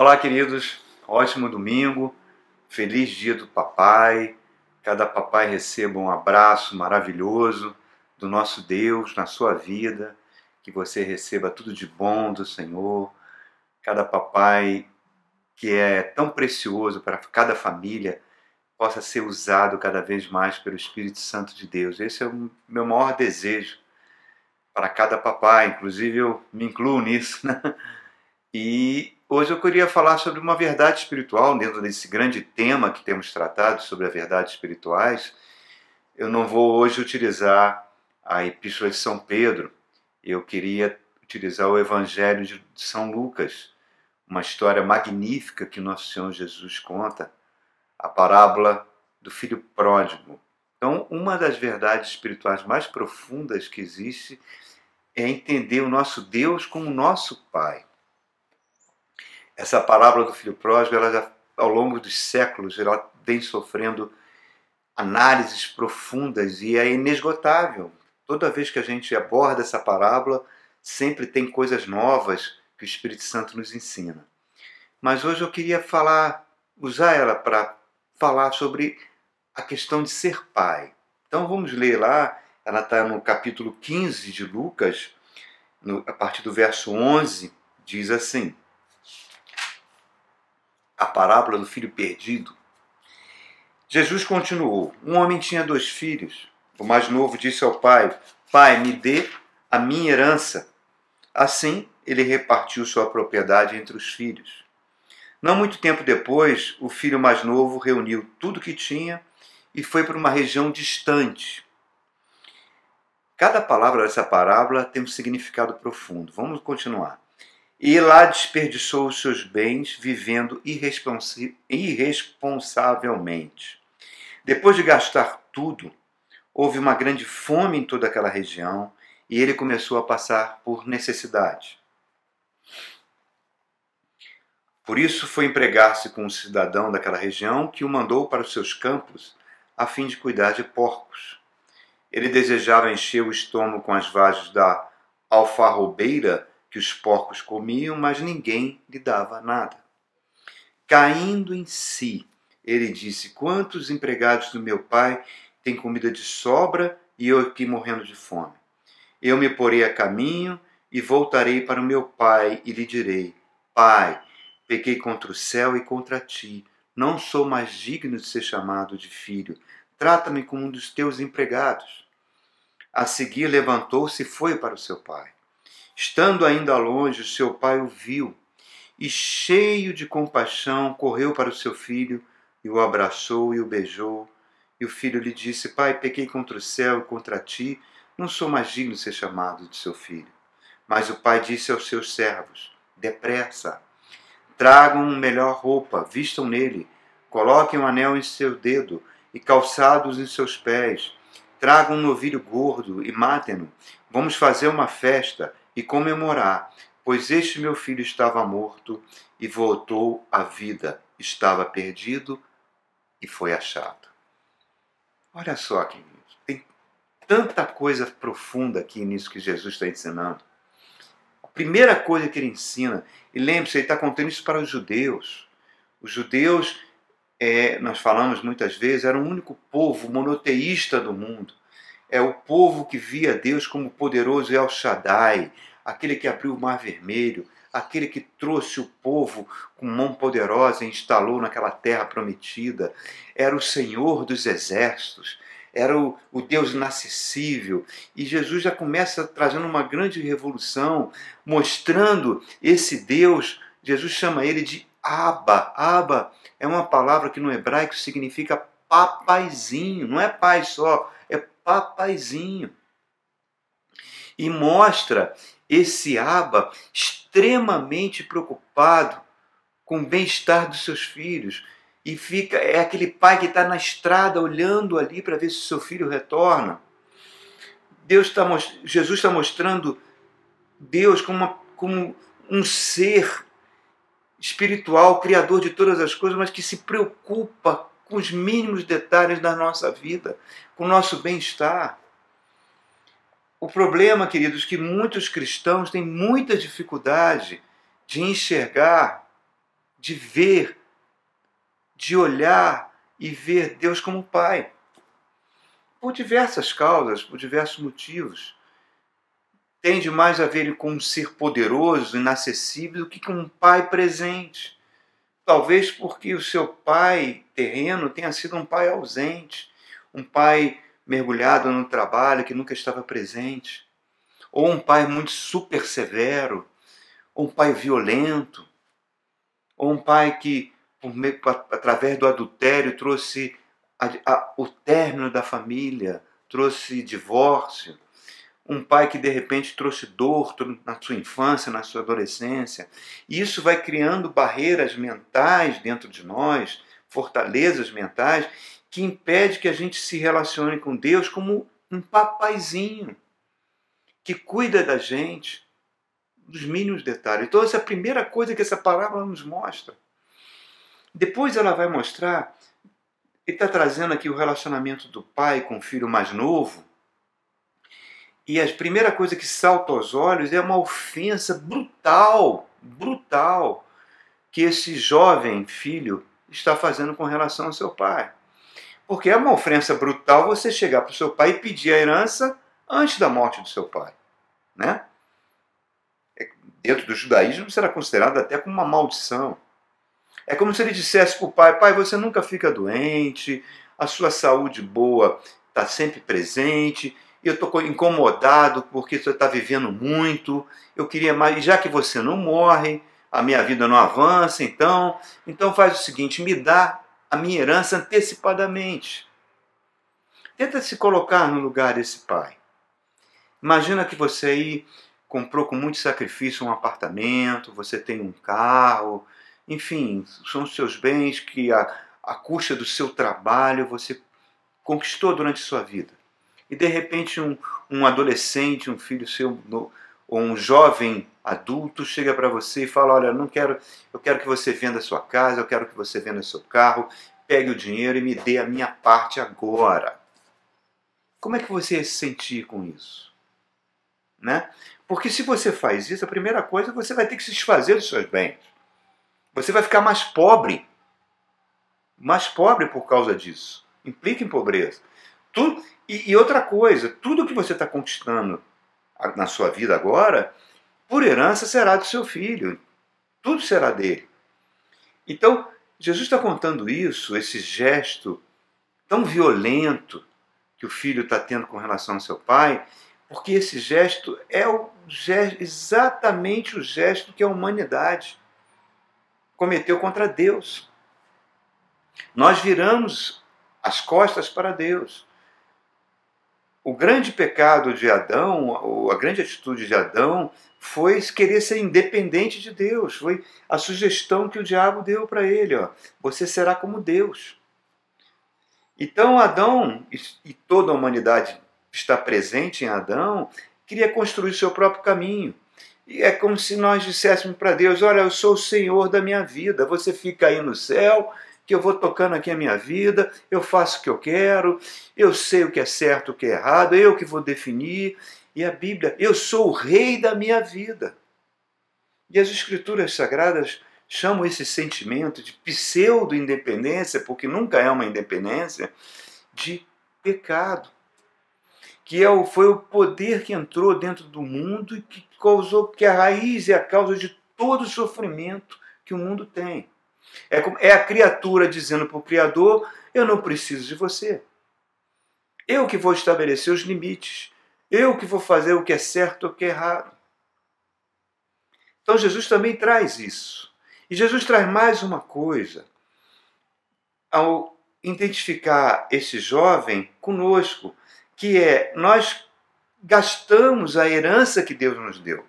Olá, queridos. Ótimo domingo. Feliz dia do papai. Cada papai receba um abraço maravilhoso do nosso Deus na sua vida. Que você receba tudo de bom do Senhor. Cada papai que é tão precioso para cada família possa ser usado cada vez mais pelo Espírito Santo de Deus. Esse é o meu maior desejo para cada papai, inclusive eu me incluo nisso. Né? E hoje eu queria falar sobre uma verdade espiritual, dentro desse grande tema que temos tratado sobre as verdades espirituais. Eu não vou hoje utilizar a Epístola de São Pedro, eu queria utilizar o Evangelho de São Lucas, uma história magnífica que nosso Senhor Jesus conta, a parábola do filho pródigo. Então, uma das verdades espirituais mais profundas que existe é entender o nosso Deus como nosso Pai essa parábola do filho pródigo, ela já, ao longo dos séculos, ela vem sofrendo análises profundas e é inesgotável. Toda vez que a gente aborda essa parábola, sempre tem coisas novas que o Espírito Santo nos ensina. Mas hoje eu queria falar, usar ela para falar sobre a questão de ser pai. Então vamos ler lá, ela está no capítulo 15 de Lucas, no, a partir do verso 11, diz assim: parábola do filho perdido, Jesus continuou: Um homem tinha dois filhos. O mais novo disse ao pai: Pai, me dê a minha herança. Assim, ele repartiu sua propriedade entre os filhos. Não muito tempo depois, o filho mais novo reuniu tudo que tinha e foi para uma região distante. Cada palavra dessa parábola tem um significado profundo. Vamos continuar e lá desperdiçou os seus bens vivendo irresponsavelmente. Depois de gastar tudo, houve uma grande fome em toda aquela região e ele começou a passar por necessidade. Por isso foi empregar-se com um cidadão daquela região que o mandou para os seus campos a fim de cuidar de porcos. Ele desejava encher o estômago com as vagens da alfarrobeira que os porcos comiam, mas ninguém lhe dava nada. Caindo em si, ele disse: Quantos empregados do meu pai têm comida de sobra e eu aqui morrendo de fome? Eu me porei a caminho e voltarei para o meu pai e lhe direi: Pai, pequei contra o céu e contra ti. Não sou mais digno de ser chamado de filho. Trata-me como um dos teus empregados. A seguir levantou-se e foi para o seu pai. Estando ainda longe, seu pai o viu e, cheio de compaixão, correu para o seu filho e o abraçou e o beijou. E o filho lhe disse: Pai, pequei contra o céu e contra ti, não sou mais digno de ser chamado de seu filho. Mas o pai disse aos seus servos: Depressa, tragam melhor roupa, vistam nele, coloquem um anel em seu dedo e calçados em seus pés. Tragam um novilho gordo e matem-no. Vamos fazer uma festa e comemorar, pois este meu filho estava morto e voltou à vida, estava perdido e foi achado. Olha só, queridos, tem tanta coisa profunda aqui nisso que Jesus está ensinando. A primeira coisa que ele ensina, e lembre-se, ele está contando isso para os judeus. Os judeus, é, nós falamos muitas vezes, eram o único povo monoteísta do mundo é o povo que via Deus como poderoso El Shaddai, aquele que abriu o mar vermelho, aquele que trouxe o povo com mão poderosa e instalou naquela terra prometida. Era o Senhor dos exércitos, era o, o Deus inacessível. E Jesus já começa trazendo uma grande revolução, mostrando esse Deus. Jesus chama ele de Abba. Abba é uma palavra que no hebraico significa papaizinho, não é pai só, papaizinho. E mostra esse aba extremamente preocupado com o bem-estar dos seus filhos. E fica é aquele pai que está na estrada olhando ali para ver se seu filho retorna. Deus está Jesus está mostrando Deus como, uma, como um ser espiritual, criador de todas as coisas, mas que se preocupa com os mínimos detalhes da nossa vida, com o nosso bem-estar. O problema, queridos, é que muitos cristãos têm muita dificuldade de enxergar de ver, de olhar e ver Deus como Pai. Por diversas causas, por diversos motivos. Tende mais a ver ele como um ser poderoso, inacessível, do que com um pai presente. Talvez porque o seu pai terreno tenha sido um pai ausente, um pai mergulhado no trabalho que nunca estava presente, ou um pai muito super severo, ou um pai violento, ou um pai que, meio, através do adultério, trouxe a, a, o término da família, trouxe divórcio. Um pai que de repente trouxe dor na sua infância, na sua adolescência. E isso vai criando barreiras mentais dentro de nós, fortalezas mentais, que impede que a gente se relacione com Deus como um papaizinho que cuida da gente, dos mínimos detalhes. Então, essa é a primeira coisa que essa palavra nos mostra. Depois ela vai mostrar, ele está trazendo aqui o relacionamento do pai com o filho mais novo. E a primeira coisa que salta aos olhos é uma ofensa brutal, brutal, que esse jovem filho está fazendo com relação ao seu pai. Porque é uma ofensa brutal você chegar para o seu pai e pedir a herança antes da morte do seu pai. Né? dentro do judaísmo, será considerado até como uma maldição. É como se ele dissesse para o pai: Pai, você nunca fica doente, a sua saúde boa está sempre presente, eu estou incomodado porque você está vivendo muito, eu queria mais, já que você não morre, a minha vida não avança, então, então faz o seguinte: me dá a minha herança antecipadamente. Tenta se colocar no lugar desse pai. Imagina que você aí comprou com muito sacrifício um apartamento, você tem um carro, enfim, são os seus bens que a, a custa do seu trabalho você conquistou durante sua vida. E de repente um, um adolescente, um filho seu, no, ou um jovem adulto chega para você e fala: Olha, não quero, eu quero que você venda sua casa, eu quero que você venda seu carro, pegue o dinheiro e me dê a minha parte agora. Como é que você ia se sentir com isso? Né? Porque se você faz isso, a primeira coisa, você vai ter que se desfazer dos seus bens. Você vai ficar mais pobre. Mais pobre por causa disso. Implica em pobreza. Tudo, e, e outra coisa, tudo que você está conquistando na sua vida agora, por herança será do seu filho. Tudo será dele. Então, Jesus está contando isso, esse gesto tão violento que o filho está tendo com relação ao seu pai, porque esse gesto é o gesto, exatamente o gesto que a humanidade cometeu contra Deus. Nós viramos as costas para Deus. O grande pecado de Adão, a grande atitude de Adão, foi querer ser independente de Deus. Foi a sugestão que o diabo deu para ele: ó, você será como Deus. Então Adão e toda a humanidade está presente em Adão, queria construir seu próprio caminho. E é como se nós disséssemos para Deus: Olha, eu sou o Senhor da minha vida, você fica aí no céu, que eu vou tocando aqui a minha vida, eu faço o que eu quero, eu sei o que é certo, o que é errado, eu que vou definir. E a Bíblia, eu sou o rei da minha vida. E as Escrituras Sagradas chamam esse sentimento de pseudo-independência, porque nunca é uma independência, de pecado que é o, foi o poder que entrou dentro do mundo e que causou, que a raiz é a causa de todo o sofrimento que o mundo tem. É, é a criatura dizendo para o Criador: Eu não preciso de você. Eu que vou estabelecer os limites. Eu que vou fazer o que é certo ou o que é errado. Então Jesus também traz isso. E Jesus traz mais uma coisa. Ao identificar esse jovem conosco, que é nós gastamos a herança que Deus nos deu.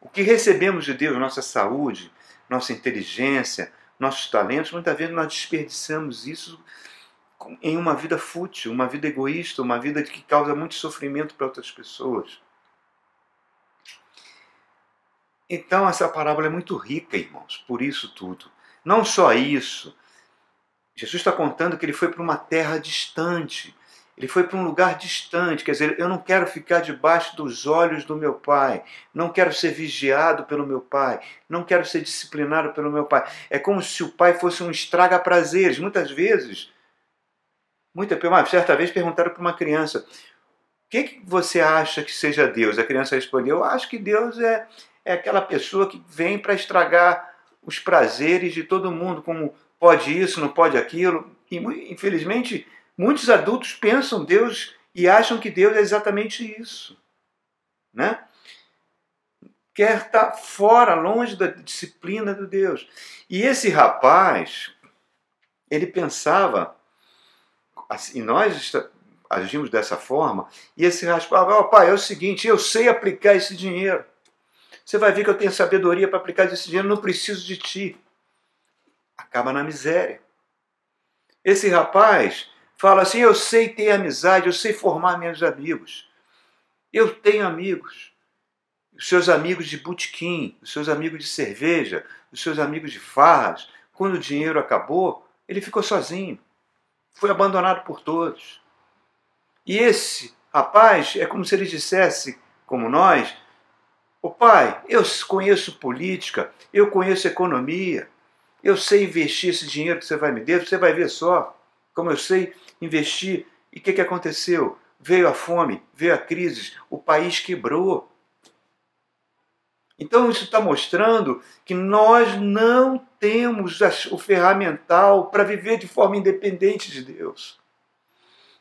O que recebemos de Deus, nossa saúde, nossa inteligência, nossos talentos, muitas vezes nós desperdiçamos isso em uma vida fútil, uma vida egoísta, uma vida que causa muito sofrimento para outras pessoas. Então, essa parábola é muito rica, irmãos, por isso tudo. Não só isso, Jesus está contando que ele foi para uma terra distante, Ele foi para um lugar distante, quer dizer, eu não quero ficar debaixo dos olhos do meu pai, não quero ser vigiado pelo meu pai, não quero ser disciplinado pelo meu pai. É como se o pai fosse um estraga-prazeres. Muitas vezes, muita, certa vez perguntaram para uma criança: o que, que você acha que seja Deus? A criança respondeu: eu acho que Deus é, é aquela pessoa que vem para estragar os prazeres de todo mundo, como pode isso, não pode aquilo. E, infelizmente, Muitos adultos pensam Deus e acham que Deus é exatamente isso. Né? Quer estar fora, longe da disciplina de Deus. E esse rapaz, ele pensava, assim, e nós agimos dessa forma, e esse rapaz falava, oh, pai, é o seguinte, eu sei aplicar esse dinheiro. Você vai ver que eu tenho sabedoria para aplicar esse dinheiro, não preciso de ti. Acaba na miséria. Esse rapaz, fala assim: eu sei ter amizade, eu sei formar meus amigos. Eu tenho amigos. Os seus amigos de butiquim, os seus amigos de cerveja, os seus amigos de farras. Quando o dinheiro acabou, ele ficou sozinho. Foi abandonado por todos. E esse rapaz é como se ele dissesse, como nós, o pai, eu conheço política, eu conheço economia, eu sei investir esse dinheiro que você vai me dar, você vai ver só como eu sei investir. E o que, que aconteceu? Veio a fome, veio a crise, o país quebrou. Então isso está mostrando que nós não temos o ferramental para viver de forma independente de Deus.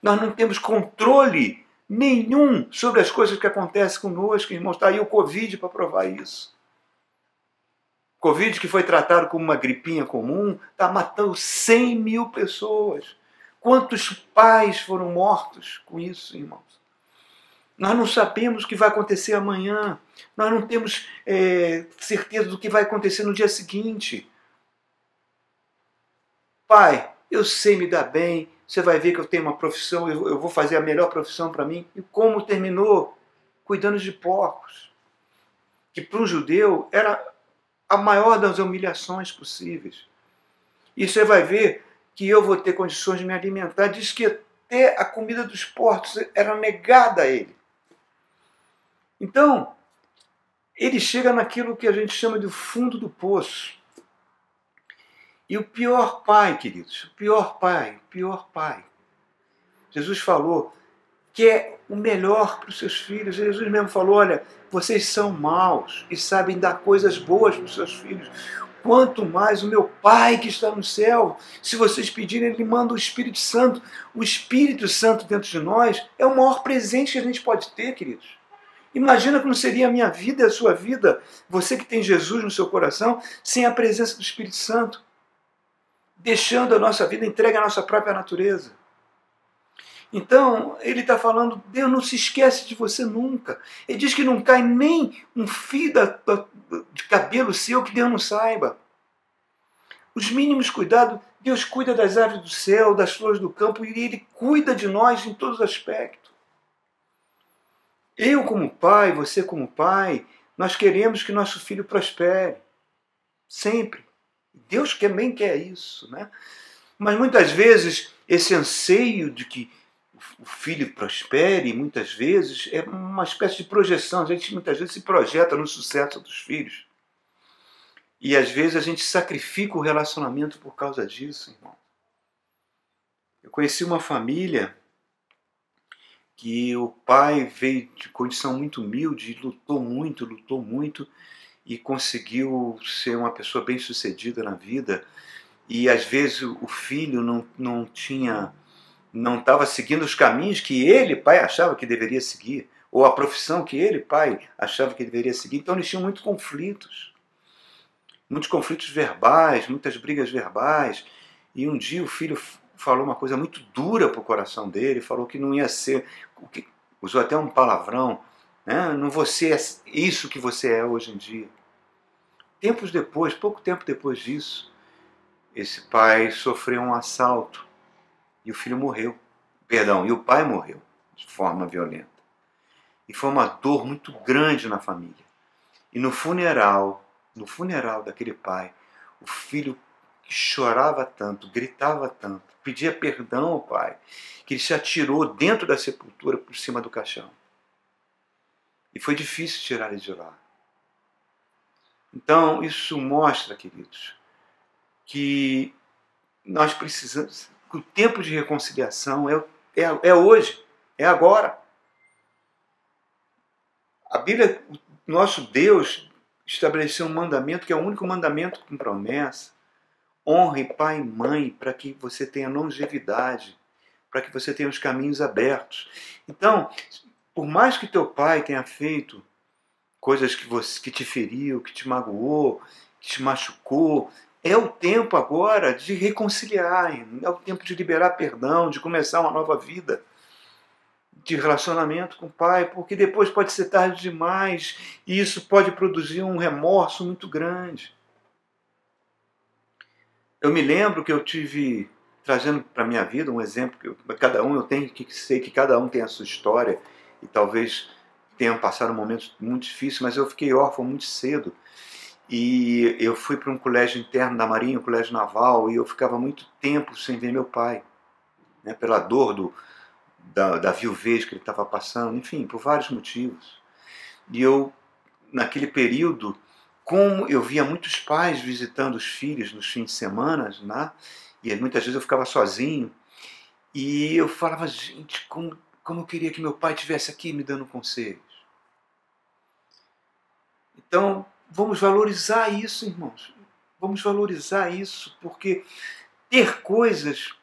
Nós não temos controle nenhum sobre as coisas que acontecem conosco, irmãos. Está aí o Covid para provar isso. Covid que foi tratado como uma gripinha comum, está matando 100 mil pessoas. Quantos pais foram mortos com isso, irmãos? Nós não sabemos o que vai acontecer amanhã. Nós não temos é, certeza do que vai acontecer no dia seguinte. Pai, eu sei me dar bem. Você vai ver que eu tenho uma profissão, eu, eu vou fazer a melhor profissão para mim. E como terminou? Cuidando de porcos. Que para um judeu era a maior das humilhações possíveis. E você vai ver que eu vou ter condições de me alimentar. Diz que até a comida dos portos era negada a ele. Então, ele chega naquilo que a gente chama de fundo do poço. E o pior pai, queridos, o pior pai, o pior pai. Jesus falou que é o melhor para os seus filhos. Jesus mesmo falou: olha, vocês são maus e sabem dar coisas boas para os seus filhos quanto mais o meu Pai que está no céu. Se vocês pedirem, Ele manda o Espírito Santo. O Espírito Santo dentro de nós é o maior presente que a gente pode ter, queridos. Imagina como seria a minha vida e a sua vida, você que tem Jesus no seu coração, sem a presença do Espírito Santo, deixando a nossa vida entregue à nossa própria natureza. Então, ele está falando, Deus não se esquece de você nunca. Ele diz que não cai nem um fio de cabelo seu que Deus não saiba. Os mínimos cuidados, Deus cuida das aves do céu, das flores do campo, e Ele cuida de nós em todos os aspectos. Eu, como pai, você, como pai, nós queremos que nosso filho prospere. Sempre. Deus também quer isso. Né? Mas muitas vezes, esse anseio de que o filho prospere, muitas vezes, é uma espécie de projeção. A gente muitas vezes se projeta no sucesso dos filhos. E às vezes a gente sacrifica o relacionamento por causa disso, irmão. Eu conheci uma família que o pai veio de condição muito humilde, lutou muito, lutou muito e conseguiu ser uma pessoa bem sucedida na vida. E às vezes o filho não, não tinha não estava seguindo os caminhos que ele, pai, achava que deveria seguir, ou a profissão que ele, pai, achava que deveria seguir. Então eles tinham muitos conflitos, muitos conflitos verbais, muitas brigas verbais. E um dia o filho falou uma coisa muito dura para o coração dele, falou que não ia ser, usou até um palavrão, né? não você é isso que você é hoje em dia. Tempos depois, pouco tempo depois disso, esse pai sofreu um assalto e o filho morreu. Perdão, e o pai morreu de forma violenta. E foi uma dor muito grande na família. E no funeral, no funeral daquele pai, o filho chorava tanto, gritava tanto, pedia perdão ao pai, que ele se atirou dentro da sepultura por cima do caixão. E foi difícil tirar ele de lá. Então, isso mostra, queridos, que nós precisamos, que o tempo de reconciliação é, é, é hoje, é agora. A Bíblia, nosso Deus, estabeleceu um mandamento que é o único mandamento com promessa. Honre pai e mãe para que você tenha longevidade, para que você tenha os caminhos abertos. Então, por mais que teu pai tenha feito coisas que, você, que te feriu, que te magoou, que te machucou, é o tempo agora de reconciliar, é o tempo de liberar perdão, de começar uma nova vida de relacionamento com o pai, porque depois pode ser tarde demais e isso pode produzir um remorso muito grande. Eu me lembro que eu tive trazendo para minha vida um exemplo que eu, cada um eu tenho que sei que cada um tem a sua história e talvez tenham passado momentos muito difíceis, mas eu fiquei órfão muito cedo e eu fui para um colégio interno da Marinha, um colégio naval, e eu ficava muito tempo sem ver meu pai, né, pela dor do, da, da viuvez que ele estava passando, enfim, por vários motivos. E eu, naquele período, como eu via muitos pais visitando os filhos nos fins de semana, né, e muitas vezes eu ficava sozinho, e eu falava, gente, como, como eu queria que meu pai tivesse aqui me dando conselhos. Então, vamos valorizar isso, irmãos. Vamos valorizar isso, porque ter coisas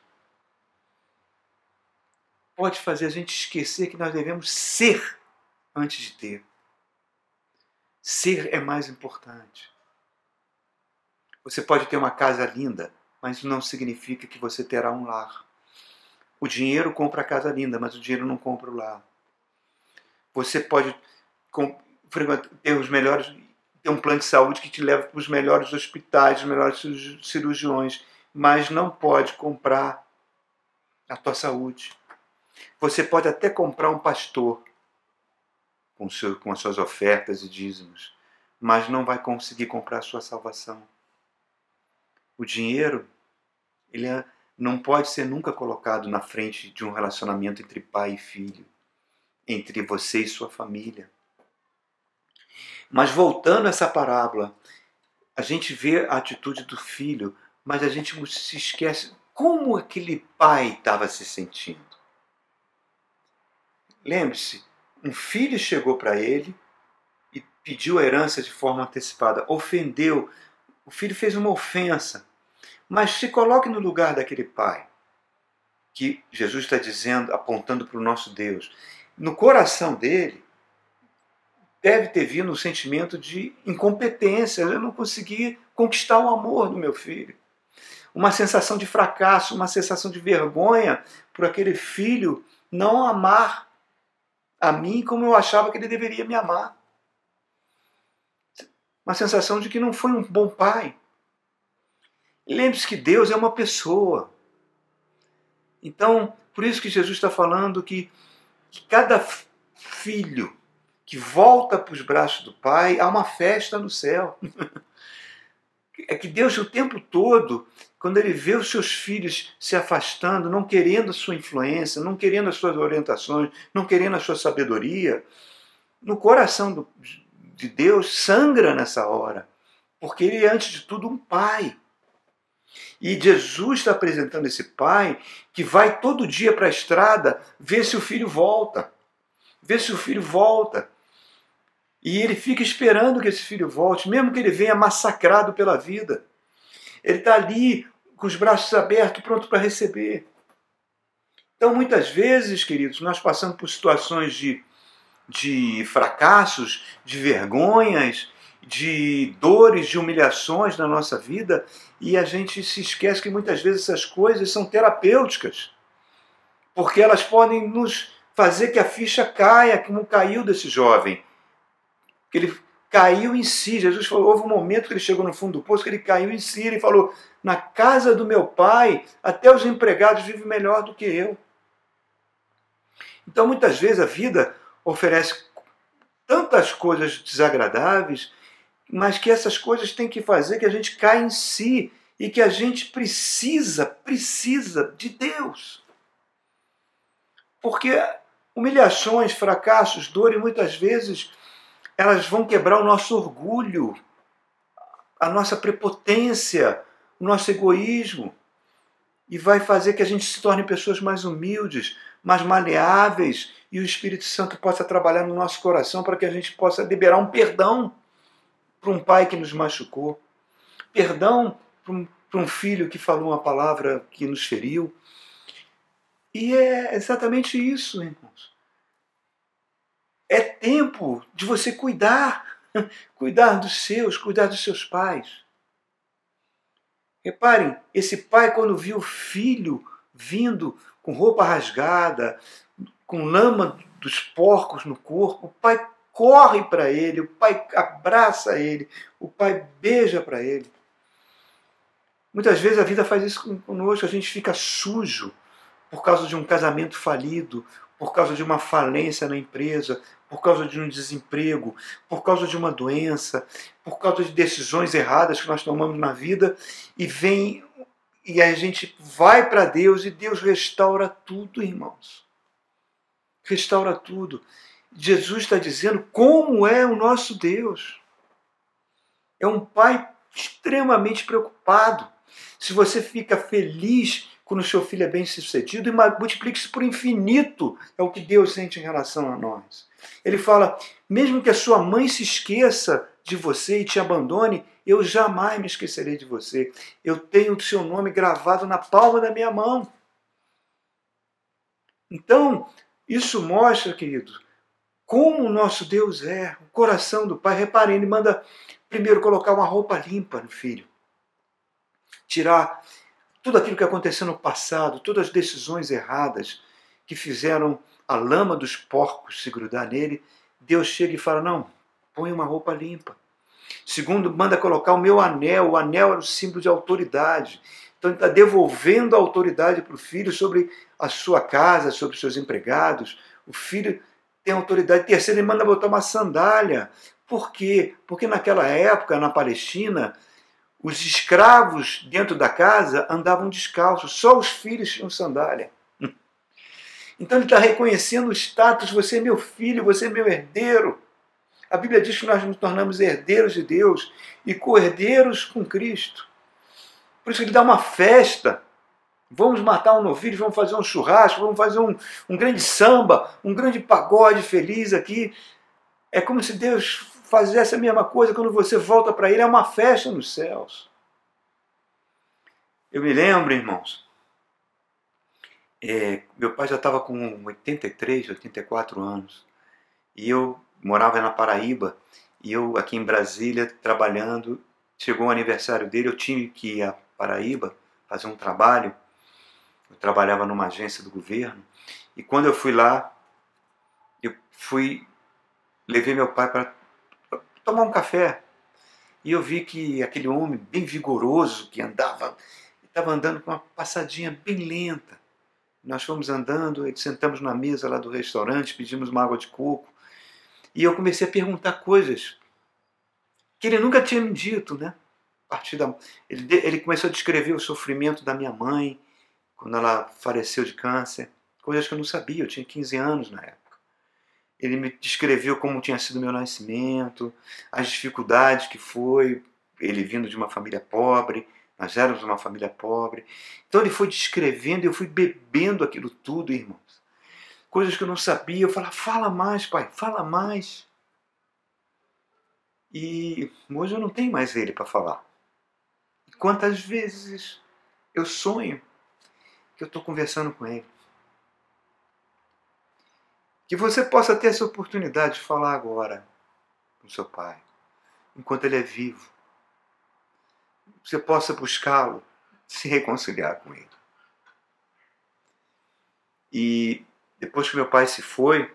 pode fazer a gente esquecer que nós devemos ser antes de ter. Ser é mais importante. Você pode ter uma casa linda, mas não significa que você terá um lar. O dinheiro compra a casa linda, mas o dinheiro não compra o lar. Você pode ter os melhores, ter um plano de saúde que te leva para os melhores hospitais, os melhores cirurgiões, mas não pode comprar a tua saúde. Você pode até comprar um pastor com, seu, com as suas ofertas e dízimos, mas não vai conseguir comprar a sua salvação. O dinheiro, ele é, não pode ser nunca colocado na frente de um relacionamento entre pai e filho, entre você e sua família. Mas voltando a essa parábola, a gente vê a atitude do filho, mas a gente se esquece como aquele pai estava se sentindo. Lembre-se, um filho chegou para ele e pediu a herança de forma antecipada, ofendeu. O filho fez uma ofensa. Mas se coloque no lugar daquele pai, que Jesus está dizendo, apontando para o nosso Deus. No coração dele, deve ter vindo um sentimento de incompetência. Eu não consegui conquistar o amor do meu filho. Uma sensação de fracasso, uma sensação de vergonha por aquele filho não amar a mim como eu achava que ele deveria me amar. Uma sensação de que não foi um bom pai. Lembre-se que Deus é uma pessoa. Então, por isso que Jesus está falando que, que cada filho que volta para os braços do Pai, há uma festa no céu. é que Deus o tempo todo, quando ele vê os seus filhos se afastando, não querendo a sua influência, não querendo as suas orientações, não querendo a sua sabedoria, no coração do, de Deus sangra nessa hora, porque ele é antes de tudo um pai. E Jesus está apresentando esse pai que vai todo dia para a estrada ver se o filho volta. Ver se o filho volta. E ele fica esperando que esse filho volte, mesmo que ele venha massacrado pela vida. Ele está ali com os braços abertos, pronto para receber. Então, muitas vezes, queridos, nós passamos por situações de, de fracassos, de vergonhas, de dores, de humilhações na nossa vida e a gente se esquece que muitas vezes essas coisas são terapêuticas, porque elas podem nos fazer que a ficha caia, como caiu desse jovem que ele caiu em si. Jesus falou, houve um momento que ele chegou no fundo do poço, que ele caiu em si, ele falou, na casa do meu pai, até os empregados vivem melhor do que eu. Então, muitas vezes, a vida oferece tantas coisas desagradáveis, mas que essas coisas têm que fazer que a gente caia em si e que a gente precisa, precisa de Deus. Porque humilhações, fracassos, dor e muitas vezes elas vão quebrar o nosso orgulho, a nossa prepotência, o nosso egoísmo e vai fazer que a gente se torne pessoas mais humildes, mais maleáveis e o Espírito Santo possa trabalhar no nosso coração para que a gente possa liberar um perdão para um pai que nos machucou, perdão para um, filho que falou uma palavra que nos feriu. E é exatamente isso, irmãos. É tempo de você cuidar, cuidar dos seus, cuidar dos seus pais. Reparem, esse pai, quando viu o filho vindo com roupa rasgada, com lama dos porcos no corpo, o pai corre para ele, o pai abraça ele, o pai beija para ele. Muitas vezes a vida faz isso conosco, a gente fica sujo por causa de um casamento falido, por causa de uma falência na empresa, por causa de um desemprego, por causa de uma doença, por causa de decisões erradas que nós tomamos na vida e vem e a gente vai para Deus e Deus restaura tudo, irmãos. Restaura tudo. Jesus está dizendo como é o nosso Deus. É um pai extremamente preocupado. Se você fica feliz quando o seu filho é bem sucedido, e multiplique isso por infinito, é o que Deus sente em relação a nós. Ele fala: mesmo que a sua mãe se esqueça de você e te abandone, eu jamais me esquecerei de você. Eu tenho o seu nome gravado na palma da minha mão. Então, isso mostra, querido, como o nosso Deus é, o coração do Pai. Reparem, ele manda primeiro colocar uma roupa limpa no filho, tirar tudo aquilo que aconteceu no passado, todas as decisões erradas que fizeram a lama dos porcos se grudar nele, Deus chega e fala: Não, põe uma roupa limpa. Segundo, manda colocar o meu anel. O anel era o símbolo de autoridade. Então, ele está devolvendo a autoridade para o filho sobre a sua casa, sobre os seus empregados. O filho tem autoridade. Terceiro, ele manda botar uma sandália. Por quê? Porque naquela época, na Palestina, os escravos dentro da casa andavam descalços, só os filhos tinham sandália. Então ele está reconhecendo o status: você é meu filho, você é meu herdeiro. A Bíblia diz que nós nos tornamos herdeiros de Deus e co-herdeiros com Cristo. Por isso ele dá uma festa. Vamos matar um novilho, vamos fazer um churrasco, vamos fazer um, um grande samba, um grande pagode feliz aqui. É como se Deus fazer essa mesma coisa quando você volta para Ele, é uma festa nos céus. Eu me lembro, irmãos, é, meu pai já estava com 83, 84 anos, e eu morava na Paraíba, e eu aqui em Brasília trabalhando. Chegou o aniversário dele, eu tive que ir à Paraíba fazer um trabalho. Eu trabalhava numa agência do governo, e quando eu fui lá, eu fui levei meu pai para tomar um café. E eu vi que aquele homem bem vigoroso que andava, estava andando com uma passadinha bem lenta. Nós fomos andando, sentamos na mesa lá do restaurante, pedimos uma água de coco. E eu comecei a perguntar coisas que ele nunca tinha me dito, né? A partir da, ele, ele começou a descrever o sofrimento da minha mãe quando ela faleceu de câncer, coisas que eu não sabia, eu tinha 15 anos na época. Ele me descreveu como tinha sido meu nascimento, as dificuldades que foi, ele vindo de uma família pobre, nós éramos uma família pobre. Então ele foi descrevendo, eu fui bebendo aquilo tudo, irmãos. Coisas que eu não sabia, eu falava, fala mais, pai, fala mais. E hoje eu não tenho mais ele para falar. E quantas vezes eu sonho que eu estou conversando com ele. Que você possa ter essa oportunidade de falar agora com seu pai, enquanto ele é vivo. Você possa buscá-lo, se reconciliar com ele. E depois que meu pai se foi,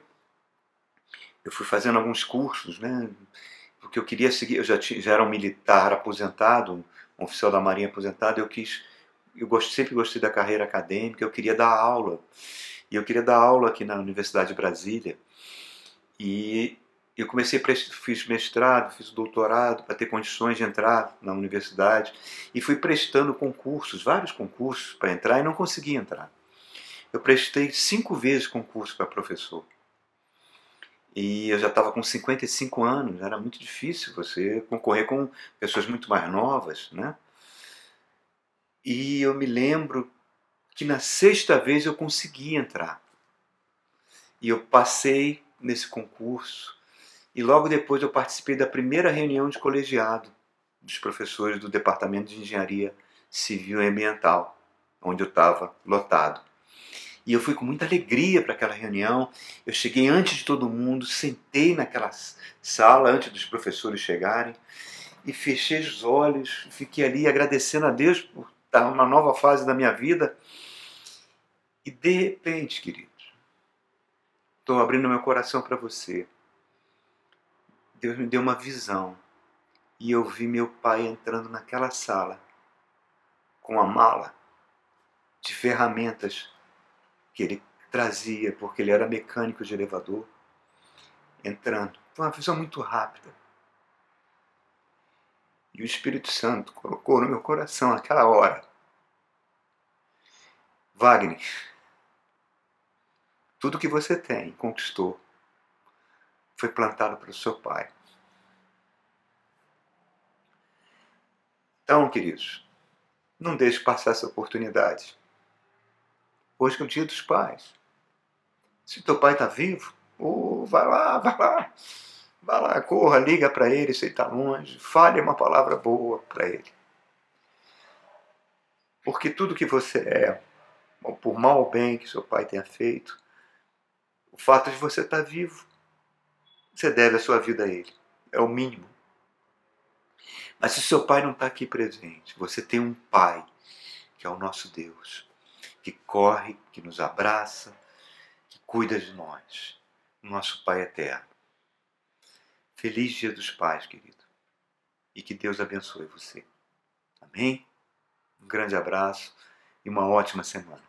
eu fui fazendo alguns cursos, né? Porque eu queria seguir, eu já, tinha, já era um militar aposentado, um oficial da Marinha aposentado, eu quis, eu gost, sempre gostei da carreira acadêmica, eu queria dar aula. Eu queria dar aula aqui na Universidade de Brasília. E eu comecei, fiz mestrado, fiz doutorado para ter condições de entrar na universidade e fui prestando concursos, vários concursos para entrar e não consegui entrar. Eu prestei cinco vezes concurso para professor. E eu já estava com 55 anos, era muito difícil você concorrer com pessoas muito mais novas, né? E eu me lembro que na sexta vez eu consegui entrar. E eu passei nesse concurso e logo depois eu participei da primeira reunião de colegiado dos professores do Departamento de Engenharia Civil e Ambiental, onde eu estava lotado. E eu fui com muita alegria para aquela reunião. Eu cheguei antes de todo mundo, sentei naquela sala antes dos professores chegarem e fechei os olhos, fiquei ali agradecendo a Deus por estar numa nova fase da minha vida. E de repente, queridos, estou abrindo meu coração para você. Deus me deu uma visão e eu vi meu pai entrando naquela sala com a mala de ferramentas que ele trazia, porque ele era mecânico de elevador, entrando. Foi uma visão muito rápida. E o Espírito Santo colocou no meu coração naquela hora. Wagner, tudo que você tem, conquistou, foi plantado pelo seu pai. Então, queridos, não deixe passar essa oportunidade. Hoje é o dia dos pais. Se teu pai está vivo, oh, vai lá, vai lá. Vai lá, corra, liga para ele se ele está longe. Fale uma palavra boa para ele. Porque tudo que você é, por mal ou bem que seu pai tenha feito, o fato de você estar tá vivo você deve a sua vida a Ele. É o mínimo. Mas se seu pai não está aqui presente, você tem um pai, que é o nosso Deus, que corre, que nos abraça, que cuida de nós. Nosso Pai eterno. Feliz Dia dos Pais, querido. E que Deus abençoe você. Amém? Um grande abraço e uma ótima semana.